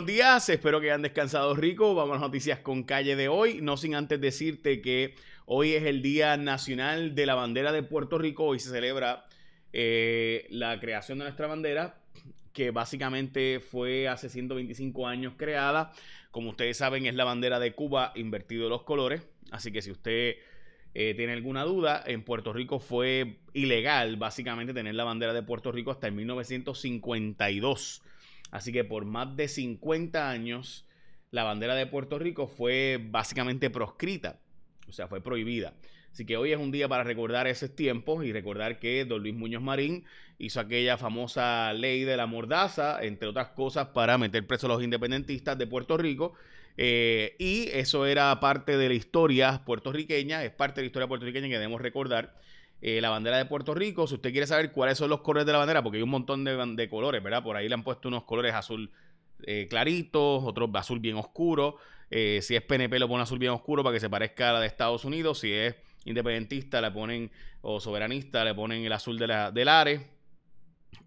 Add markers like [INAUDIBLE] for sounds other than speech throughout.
Buenos días, espero que hayan descansado rico. Vamos a las noticias con calle de hoy. No sin antes decirte que hoy es el Día Nacional de la Bandera de Puerto Rico. Hoy se celebra eh, la creación de nuestra bandera, que básicamente fue hace 125 años creada. Como ustedes saben, es la bandera de Cuba invertido los colores. Así que si usted eh, tiene alguna duda, en Puerto Rico fue ilegal básicamente tener la bandera de Puerto Rico hasta el 1952. Así que por más de 50 años, la bandera de Puerto Rico fue básicamente proscrita, o sea, fue prohibida. Así que hoy es un día para recordar esos tiempos y recordar que don Luis Muñoz Marín hizo aquella famosa ley de la mordaza, entre otras cosas, para meter presos a los independentistas de Puerto Rico. Eh, y eso era parte de la historia puertorriqueña, es parte de la historia puertorriqueña que debemos recordar. Eh, la bandera de Puerto Rico. Si usted quiere saber cuáles son los colores de la bandera, porque hay un montón de, colores, ¿verdad? Por ahí le han puesto unos colores azul eh, claritos, otros azul bien oscuro. Eh, si es PNP, lo pone azul bien oscuro para que se parezca a la de Estados Unidos. Si es independentista, le ponen, o soberanista, le ponen el azul de la, del ARE.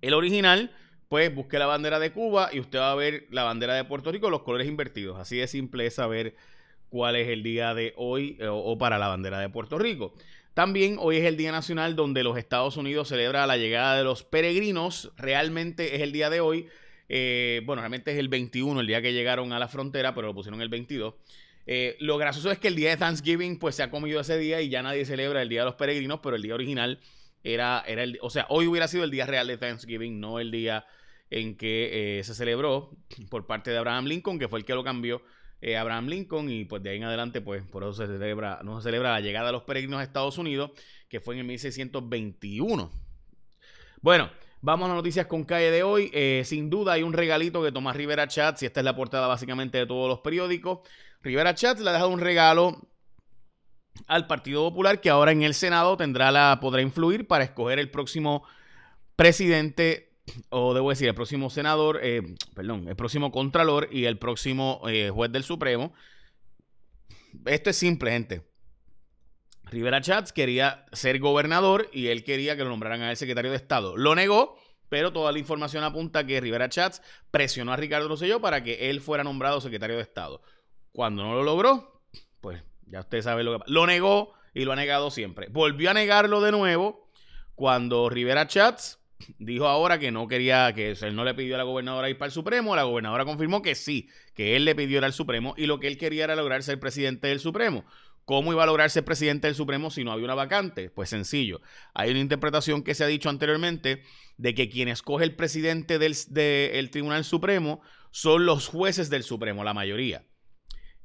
El original, pues busque la bandera de Cuba y usted va a ver la bandera de Puerto Rico, los colores invertidos. Así de simple es saber cuál es el día de hoy o para la bandera de Puerto Rico. También hoy es el Día Nacional donde los Estados Unidos celebra la llegada de los peregrinos. Realmente es el día de hoy. Eh, bueno, realmente es el 21, el día que llegaron a la frontera, pero lo pusieron el 22. Eh, lo gracioso es que el día de Thanksgiving pues se ha comido ese día y ya nadie celebra el Día de los Peregrinos, pero el día original era, era el... O sea, hoy hubiera sido el día real de Thanksgiving, no el día en que eh, se celebró por parte de Abraham Lincoln, que fue el que lo cambió eh, Abraham Lincoln y pues de ahí en adelante pues por eso se celebra, no se celebra la llegada de los peregrinos a Estados Unidos que fue en el 1621. Bueno, vamos a noticias con calle de hoy. Eh, sin duda hay un regalito que Tomás Rivera Chats y esta es la portada básicamente de todos los periódicos. Rivera Chats le ha dejado un regalo al Partido Popular que ahora en el Senado tendrá la podrá influir para escoger el próximo presidente o debo decir, el próximo senador, eh, perdón, el próximo contralor y el próximo eh, juez del Supremo. Esto es simple, gente. Rivera Chats quería ser gobernador y él quería que lo nombraran a el secretario de Estado. Lo negó, pero toda la información apunta que Rivera Chats presionó a Ricardo Rosselló para que él fuera nombrado secretario de Estado. Cuando no lo logró, pues ya usted sabe lo que Lo negó y lo ha negado siempre. Volvió a negarlo de nuevo cuando Rivera Chats dijo ahora que no quería, que él no le pidió a la gobernadora ir para el Supremo. La gobernadora confirmó que sí, que él le pidió ir al Supremo y lo que él quería era lograr ser presidente del Supremo. ¿Cómo iba a lograr ser presidente del Supremo si no había una vacante? Pues sencillo. Hay una interpretación que se ha dicho anteriormente de que quien escoge el presidente del Tribunal Supremo son los jueces del Supremo, la mayoría.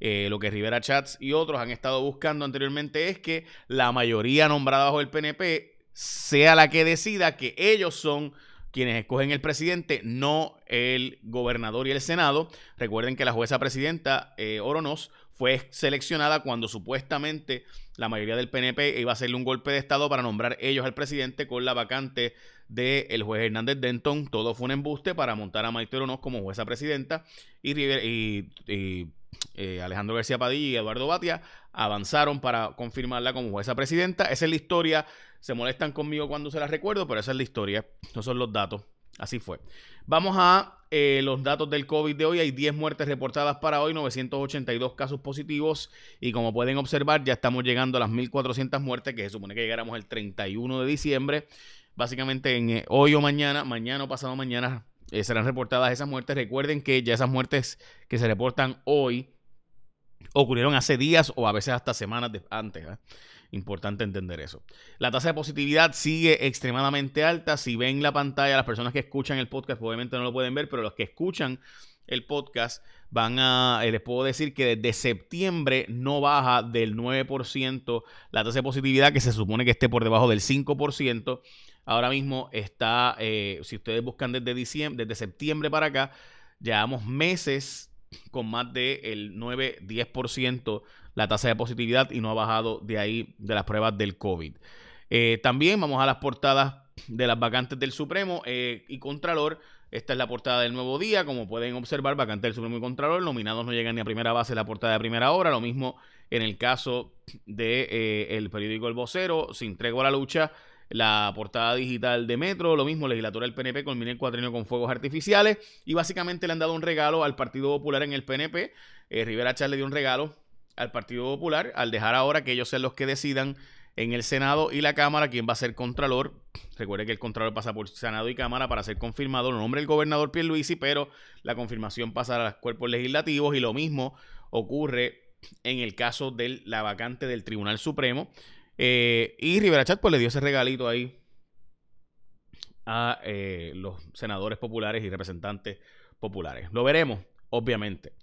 Eh, lo que Rivera Chats y otros han estado buscando anteriormente es que la mayoría nombrada bajo el PNP sea la que decida que ellos son quienes escogen el presidente, no el gobernador y el Senado. Recuerden que la jueza presidenta eh, fue seleccionada cuando supuestamente la mayoría del PNP iba a hacerle un golpe de Estado para nombrar ellos al presidente con la vacante del juez Hernández Denton. Todo fue un embuste para montar a Maite Oronos como jueza presidenta y, y, eh, Alejandro García Padilla y Eduardo Batia avanzaron para confirmarla como jueza presidenta. Esa es la historia se molestan conmigo cuando se las recuerdo, pero esa es la historia. Esos son los datos. Así fue. Vamos a eh, los datos del COVID de hoy. Hay 10 muertes reportadas para hoy, 982 casos positivos. Y como pueden observar, ya estamos llegando a las 1.400 muertes, que se supone que llegáramos el 31 de diciembre. Básicamente en eh, hoy o mañana, mañana o pasado mañana, eh, serán reportadas esas muertes. Recuerden que ya esas muertes que se reportan hoy ocurrieron hace días o a veces hasta semanas antes. Importante entender eso. La tasa de positividad sigue extremadamente alta. Si ven la pantalla, las personas que escuchan el podcast obviamente no lo pueden ver, pero los que escuchan el podcast van a, eh, les puedo decir que desde septiembre no baja del 9% la tasa de positividad, que se supone que esté por debajo del 5%. Ahora mismo está, eh, si ustedes buscan desde diciembre, desde septiembre para acá, llevamos meses con más del 9-10% la tasa de positividad y no ha bajado de ahí de las pruebas del COVID. Eh, también vamos a las portadas de las vacantes del Supremo eh, y Contralor. Esta es la portada del nuevo día. Como pueden observar, vacante del Supremo y Contralor. Nominados no llegan ni a primera base la portada de primera hora. Lo mismo en el caso del de, eh, el periódico El Vocero. Se entregó a la lucha. La portada digital de Metro, lo mismo, legislatura del PNP culmina el cuatrienio con fuegos artificiales y básicamente le han dado un regalo al Partido Popular en el PNP. Eh, Rivera Chávez le dio un regalo al Partido Popular al dejar ahora que ellos sean los que decidan en el Senado y la Cámara quién va a ser Contralor. Recuerde que el Contralor pasa por Senado y Cámara para ser confirmado. Lo nombre el gobernador Pierluisi, pero la confirmación pasa a los cuerpos legislativos y lo mismo ocurre en el caso de la vacante del Tribunal Supremo. Eh, y Rivera Chat pues le dio ese regalito ahí a eh, los senadores populares y representantes populares. Lo veremos, obviamente.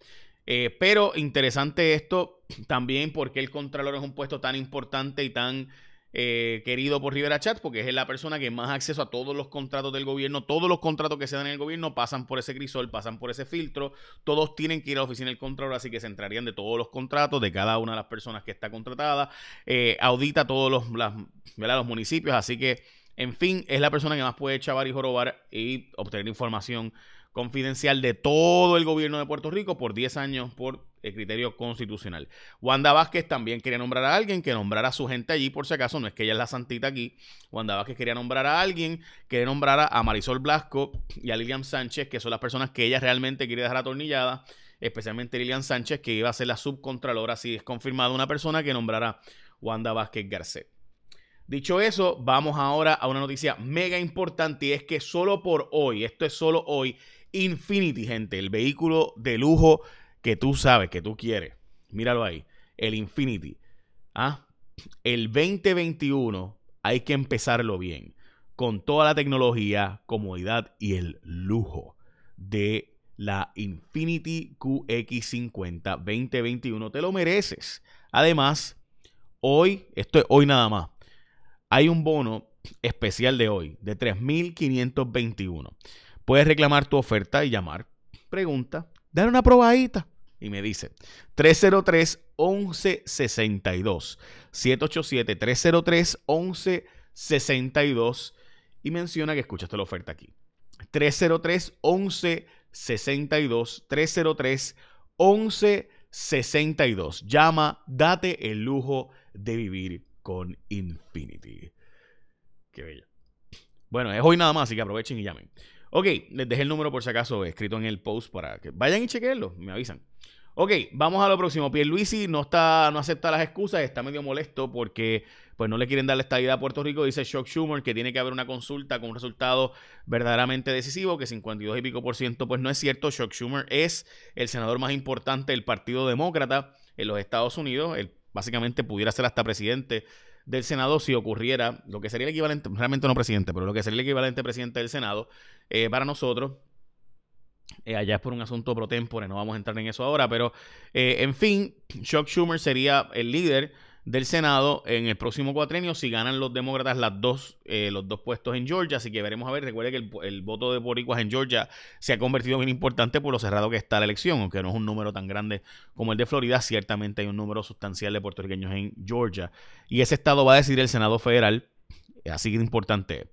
Eh, pero interesante esto también porque el Contralor es un puesto tan importante y tan eh, querido por Rivera Chat, porque es la persona que más acceso a todos los contratos del gobierno, todos los contratos que se dan en el gobierno pasan por ese crisol, pasan por ese filtro, todos tienen que ir a la oficina del Contralor, así que se entrarían de todos los contratos de cada una de las personas que está contratada, eh, audita todos los, los municipios, así que, en fin, es la persona que más puede chavar y jorobar y obtener información confidencial de todo el gobierno de Puerto Rico por 10 años por el criterio constitucional. Wanda Vázquez también quería nombrar a alguien que nombrara a su gente allí, por si acaso, no es que ella es la santita aquí. Wanda Vázquez quería nombrar a alguien que nombrara a Marisol Blasco y a Lilian Sánchez, que son las personas que ella realmente quiere dejar atornillada, especialmente Lilian Sánchez, que iba a ser la subcontralora, si es confirmada una persona que nombrara Wanda Vázquez Garcet. Dicho eso, vamos ahora a una noticia mega importante y es que solo por hoy, esto es solo hoy, Infinity, gente, el vehículo de lujo que tú sabes, que tú quieres. Míralo ahí, el Infinity. ¿Ah? El 2021 hay que empezarlo bien, con toda la tecnología, comodidad y el lujo de la Infinity QX50 2021. Te lo mereces. Además, hoy, esto es hoy nada más, hay un bono especial de hoy de 3.521. Puedes reclamar tu oferta y llamar. Pregunta, dar una probadita. Y me dice 303-1162. 787-303-1162. Y menciona que escuchaste la oferta aquí. 303-1162. 303-1162. Llama, date el lujo de vivir con Infinity. Qué bello. Bueno, es hoy nada más, así que aprovechen y llamen. Ok, les dejé el número por si acaso escrito en el post para que vayan y chequenlo, me avisan. Ok, vamos a lo próximo. Pierluisi no está, no acepta las excusas, está medio molesto porque pues no le quieren dar la estabilidad a Puerto Rico. Dice Shock Schumer que tiene que haber una consulta con un resultado verdaderamente decisivo, que 52 y pico por ciento, pues no es cierto. Shock Schumer es el senador más importante del Partido Demócrata en los Estados Unidos. Él básicamente pudiera ser hasta presidente del Senado si ocurriera lo que sería el equivalente, realmente no presidente, pero lo que sería el equivalente presidente del Senado eh, para nosotros. Eh, allá es por un asunto pro tempore, no vamos a entrar en eso ahora, pero eh, en fin, Chuck Schumer sería el líder del Senado en el próximo cuatrenio si ganan los demócratas dos, eh, los dos puestos en Georgia. Así que veremos a ver. Recuerde que el, voto de boricuas en Georgia se ha convertido bien importante por lo cerrado que está la elección, aunque no es un número tan grande como el de Florida. Ciertamente hay un número sustancial de puertorriqueños en Georgia. Y ese estado va a decidir el Senado federal. Así que importante.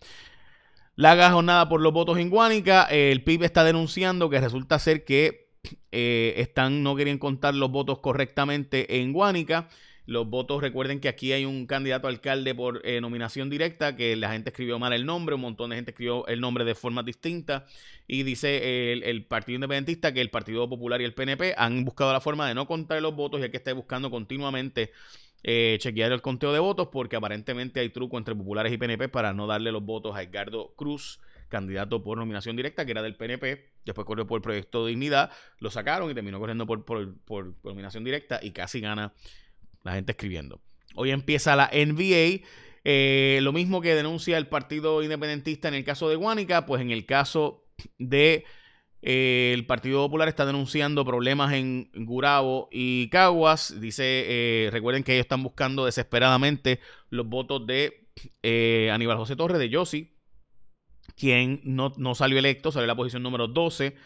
La jornada por los votos en Guánica. El PIB está denunciando que resulta ser que eh, están, no querían contar los votos correctamente en Guánica. Los votos, recuerden que aquí hay un candidato alcalde por eh, nominación directa, que la gente escribió mal el nombre, un montón de gente escribió el nombre de forma distinta. Y dice el, Partido Independentista que el Partido Popular y el PNP han buscado la forma de no contar los votos y hay que estar buscando continuamente eh, chequear el conteo de votos, porque aparentemente hay truco entre populares y PNP para no darle los votos a Edgardo Cruz candidato por nominación directa, que era del PNP, después corrió por el proyecto de dignidad, lo sacaron y terminó corriendo por, por nominación directa y casi gana la gente escribiendo. Hoy empieza la NBA. Eh, lo mismo que denuncia el Partido Independentista en el caso de Guánica, pues en el caso de eh, el Partido Popular está denunciando problemas en Gurabo y Caguas. Dice, eh, recuerden que ellos están buscando desesperadamente los votos de Aníbal José Torres, de Yossi, quien no, no, salió electo, salió la posición número 12.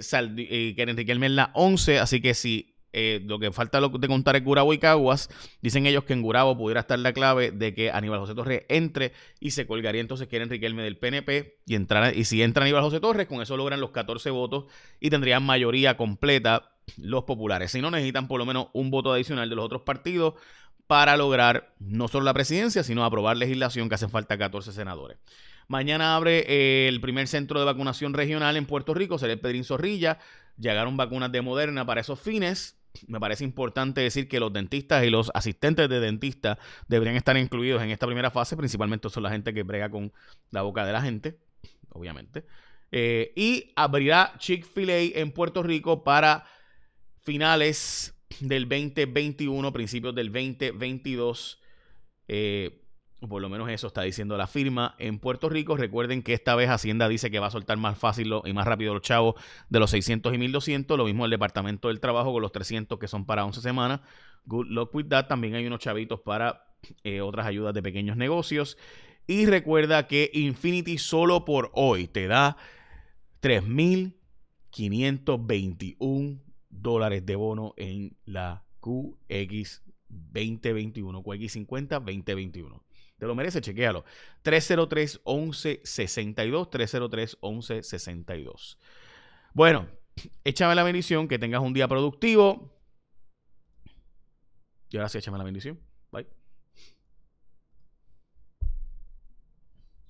Sal, Karen Riquelme en la 11, así que si eh, lo que falta de contar es Gurabo y Caguas. Dicen ellos que en Gurabo pudiera estar la clave de que Aníbal José Torres entre y se colgaría entonces que era Enriquelme del PNP y, entrar, y si entra Aníbal José Torres, con eso logran los 14 votos y tendrían mayoría completa los populares. Si no, necesitan por lo menos un voto adicional de los otros partidos para lograr no solo la presidencia, sino aprobar legislación que hacen falta 14 senadores. Mañana abre eh, el primer centro de vacunación regional en Puerto Rico, será el Pedrín Zorrilla. Llegaron vacunas de Moderna para esos fines. Me parece importante decir que los dentistas y los asistentes de dentistas deberían estar incluidos en esta primera fase, principalmente son la gente que brega con la boca de la gente, obviamente. Eh, y abrirá Chick-fil-A en Puerto Rico para finales del 2021, principios del 2022. Eh, por lo menos eso está diciendo la firma en Puerto Rico. Recuerden que esta vez Hacienda dice que va a soltar más fácil y más rápido los chavos de los 600 y 1200. Lo mismo el Departamento del Trabajo con los 300 que son para 11 semanas. Good luck with that. También hay unos chavitos para eh, otras ayudas de pequeños negocios. Y recuerda que Infinity solo por hoy te da 3.521 dólares de bono en la QX 2021, QX50 2021. Te lo merece, chequéalo. 303 11 62 303 11 62. Bueno, [CLEARS THROAT] échame la bendición, que tengas un día productivo. Y ahora sí, échame la bendición.